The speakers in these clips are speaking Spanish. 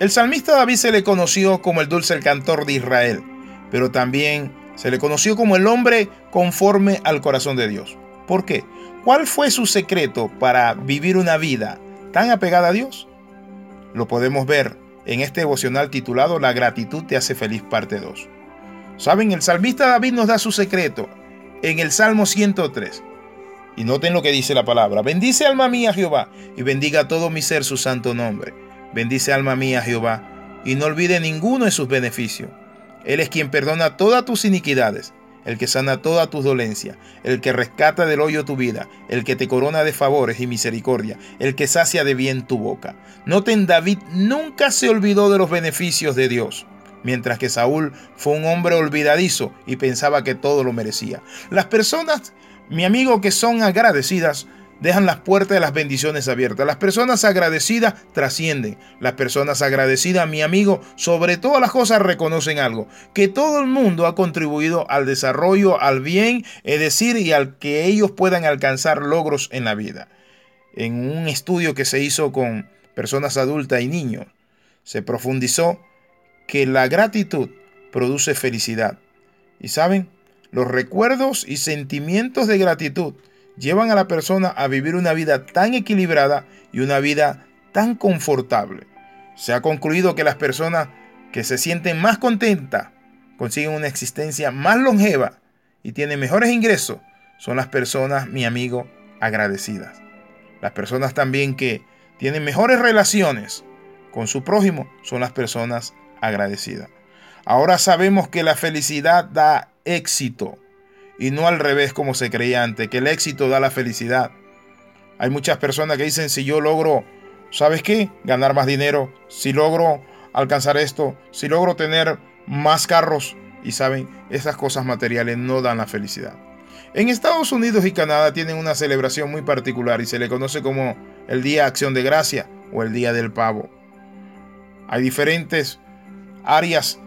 El salmista David se le conoció como el dulce cantor de Israel, pero también se le conoció como el hombre conforme al corazón de Dios. ¿Por qué? ¿Cuál fue su secreto para vivir una vida tan apegada a Dios? Lo podemos ver en este devocional titulado La gratitud te hace feliz parte 2. Saben, el salmista David nos da su secreto en el Salmo 103. Y noten lo que dice la palabra. Bendice alma mía Jehová y bendiga todo mi ser su santo nombre. Bendice alma mía Jehová y no olvide ninguno de sus beneficios él es quien perdona todas tus iniquidades, el que sana toda tus dolencias, el que rescata del hoyo tu vida, el que te corona de favores y misericordia, el que sacia de bien tu boca. Noten, David nunca se olvidó de los beneficios de Dios, mientras que Saúl fue un hombre olvidadizo y pensaba que todo lo merecía. Las personas, mi amigo, que son agradecidas, dejan las puertas de las bendiciones abiertas. Las personas agradecidas trascienden. Las personas agradecidas, mi amigo, sobre todas las cosas reconocen algo, que todo el mundo ha contribuido al desarrollo, al bien, es decir, y al que ellos puedan alcanzar logros en la vida. En un estudio que se hizo con personas adultas y niños, se profundizó que la gratitud produce felicidad. Y saben, los recuerdos y sentimientos de gratitud llevan a la persona a vivir una vida tan equilibrada y una vida tan confortable. Se ha concluido que las personas que se sienten más contentas consiguen una existencia más longeva y tienen mejores ingresos son las personas, mi amigo, agradecidas. Las personas también que tienen mejores relaciones con su prójimo son las personas agradecidas. Ahora sabemos que la felicidad da éxito y no al revés como se creía antes, que el éxito da la felicidad. Hay muchas personas que dicen, si yo logro, ¿sabes qué? Ganar más dinero, si logro alcanzar esto, si logro tener más carros, y saben, esas cosas materiales no dan la felicidad. En Estados Unidos y Canadá tienen una celebración muy particular y se le conoce como el Día Acción de Gracia o el Día del Pavo. Hay diferentes áreas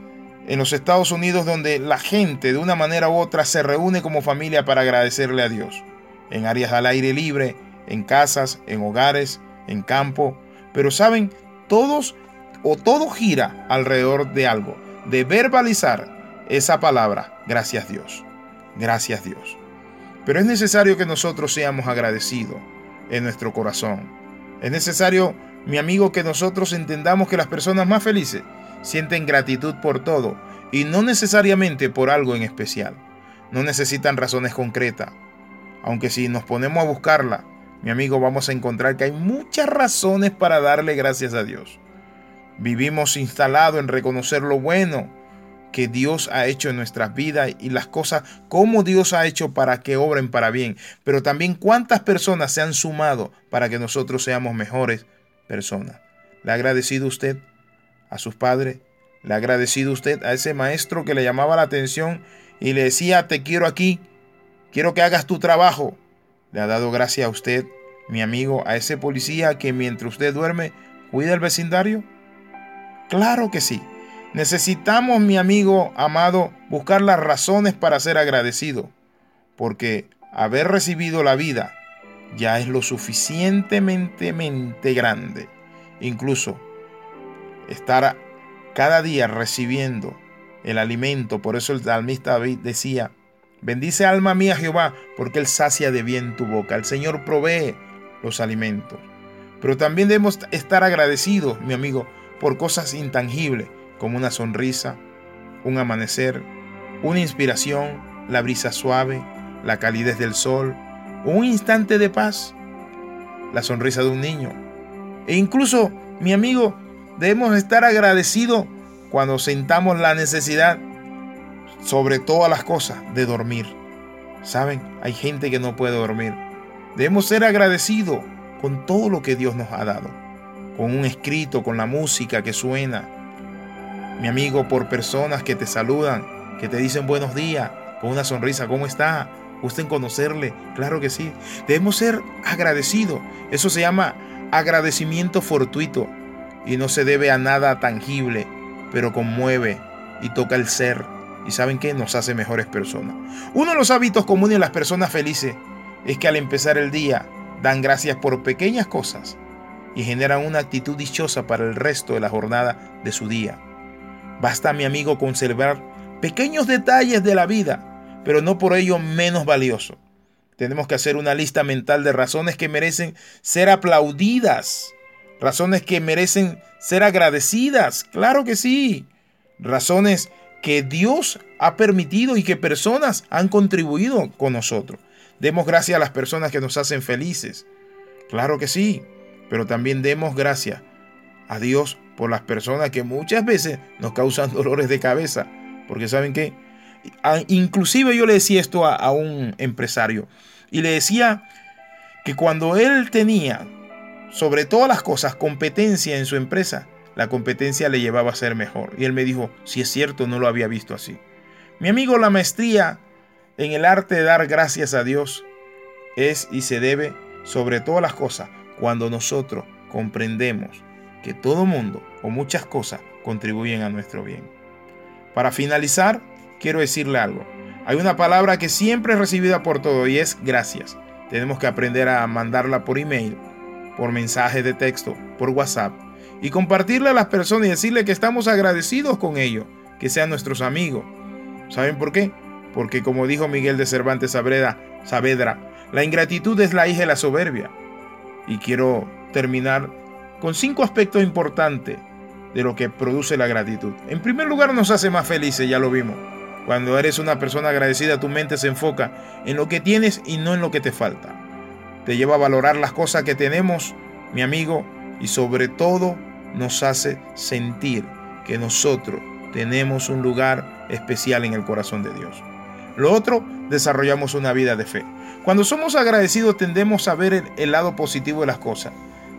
en los Estados Unidos donde la gente de una manera u otra se reúne como familia para agradecerle a Dios. En áreas al aire libre, en casas, en hogares, en campo. Pero saben, todos o todo gira alrededor de algo, de verbalizar esa palabra, gracias Dios, gracias Dios. Pero es necesario que nosotros seamos agradecidos en nuestro corazón. Es necesario, mi amigo, que nosotros entendamos que las personas más felices sienten gratitud por todo y no necesariamente por algo en especial. No necesitan razones concretas. Aunque si nos ponemos a buscarla, mi amigo, vamos a encontrar que hay muchas razones para darle gracias a Dios. Vivimos instalados en reconocer lo bueno que Dios ha hecho en nuestras vidas y las cosas como Dios ha hecho para que obren para bien, pero también cuántas personas se han sumado para que nosotros seamos mejores personas. ¿Le ha agradecido usted? A sus padres? ¿Le ha agradecido usted a ese maestro que le llamaba la atención y le decía, te quiero aquí, quiero que hagas tu trabajo? ¿Le ha dado gracia a usted, mi amigo, a ese policía que mientras usted duerme cuida el vecindario? Claro que sí. Necesitamos, mi amigo amado, buscar las razones para ser agradecido, porque haber recibido la vida ya es lo suficientemente grande. Incluso estar cada día recibiendo el alimento. Por eso el salmista David decía, bendice alma mía Jehová, porque Él sacia de bien tu boca. El Señor provee los alimentos. Pero también debemos estar agradecidos, mi amigo, por cosas intangibles, como una sonrisa, un amanecer, una inspiración, la brisa suave, la calidez del sol, un instante de paz, la sonrisa de un niño. E incluso, mi amigo, Debemos estar agradecidos cuando sentamos la necesidad, sobre todas las cosas, de dormir. Saben, hay gente que no puede dormir. Debemos ser agradecidos con todo lo que Dios nos ha dado. Con un escrito, con la música que suena. Mi amigo, por personas que te saludan, que te dicen buenos días, con una sonrisa, ¿cómo está? ¿Gusten conocerle? Claro que sí. Debemos ser agradecidos. Eso se llama agradecimiento fortuito y no se debe a nada tangible, pero conmueve y toca el ser. ¿Y saben qué? Nos hace mejores personas. Uno de los hábitos comunes de las personas felices es que al empezar el día dan gracias por pequeñas cosas y generan una actitud dichosa para el resto de la jornada de su día. Basta, mi amigo, conservar pequeños detalles de la vida, pero no por ello menos valioso. Tenemos que hacer una lista mental de razones que merecen ser aplaudidas, razones que merecen ser agradecidas, claro que sí, razones que Dios ha permitido y que personas han contribuido con nosotros. Demos gracias a las personas que nos hacen felices, claro que sí, pero también demos gracias a Dios por las personas que muchas veces nos causan dolores de cabeza, porque saben que inclusive yo le decía esto a, a un empresario y le decía que cuando él tenía sobre todas las cosas competencia en su empresa, la competencia le llevaba a ser mejor. Y él me dijo, si es cierto, no lo había visto así. Mi amigo, la maestría en el arte de dar gracias a Dios es y se debe sobre todas las cosas cuando nosotros comprendemos que todo mundo o muchas cosas contribuyen a nuestro bien. Para finalizar, quiero decirle algo. Hay una palabra que siempre es recibida por todo y es gracias. Tenemos que aprender a mandarla por email, por mensaje de texto, por WhatsApp y compartirla a las personas y decirle que estamos agradecidos con ellos, que sean nuestros amigos. ¿Saben por qué? Porque como dijo Miguel de Cervantes Saavedra, la ingratitud es la hija de la soberbia. Y quiero terminar con cinco aspectos importantes de lo que produce la gratitud. En primer lugar, nos hace más felices, ya lo vimos. Cuando eres una persona agradecida, tu mente se enfoca en lo que tienes y no en lo que te falta. Te lleva a valorar las cosas que tenemos, mi amigo, y sobre todo nos hace sentir que nosotros tenemos un lugar especial en el corazón de Dios. Lo otro, desarrollamos una vida de fe. Cuando somos agradecidos tendemos a ver el, lado positivo de las cosas,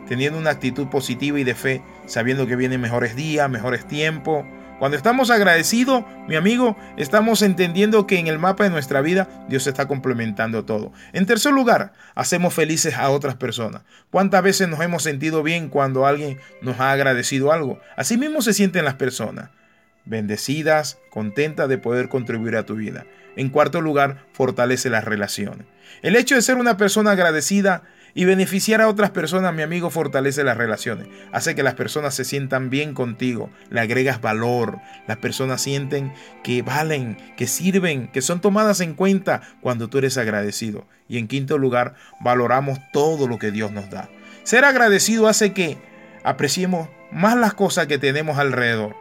teniendo una actitud positiva y de fe, sabiendo que vienen mejores días, mejores tiempos, cuando estamos agradecidos, mi amigo, estamos entendiendo que en el mapa de nuestra vida Dios está complementando todo. En tercer lugar, hacemos felices a otras personas. ¿Cuántas veces nos hemos sentido bien cuando alguien nos ha agradecido algo? Así mismo se sienten las personas, bendecidas, contentas de poder contribuir a tu vida. En cuarto lugar, fortalece las relaciones. El hecho de ser una persona agradecida y beneficiar a otras personas, mi amigo, fortalece las relaciones. Hace que las personas se sientan bien contigo. Le agregas valor. Las personas sienten que valen, que sirven, que son tomadas en cuenta cuando tú eres agradecido. Y en quinto lugar, valoramos todo lo que Dios nos da. Ser agradecido hace que apreciemos más las cosas que tenemos alrededor.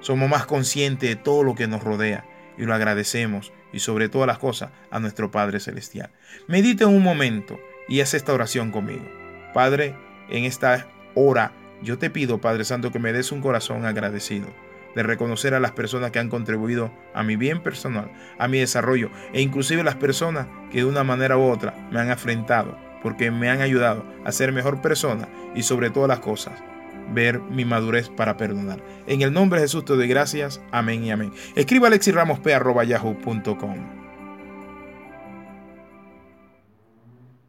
Somos más conscientes de todo lo que nos rodea y lo agradecemos y sobre todas las cosas a nuestro Padre Celestial. Medite un momento y haz esta oración conmigo. Padre, en esta hora yo te pido, Padre Santo, que me des un corazón agradecido de reconocer a las personas que han contribuido a mi bien personal, a mi desarrollo e inclusive las personas que de una manera u otra me han afrentado porque me han ayudado a ser mejor persona y sobre todas las cosas ver mi madurez para perdonar. En el nombre de Jesús te doy gracias. Amén y amén. Escriba alexiramos.yahoo.com.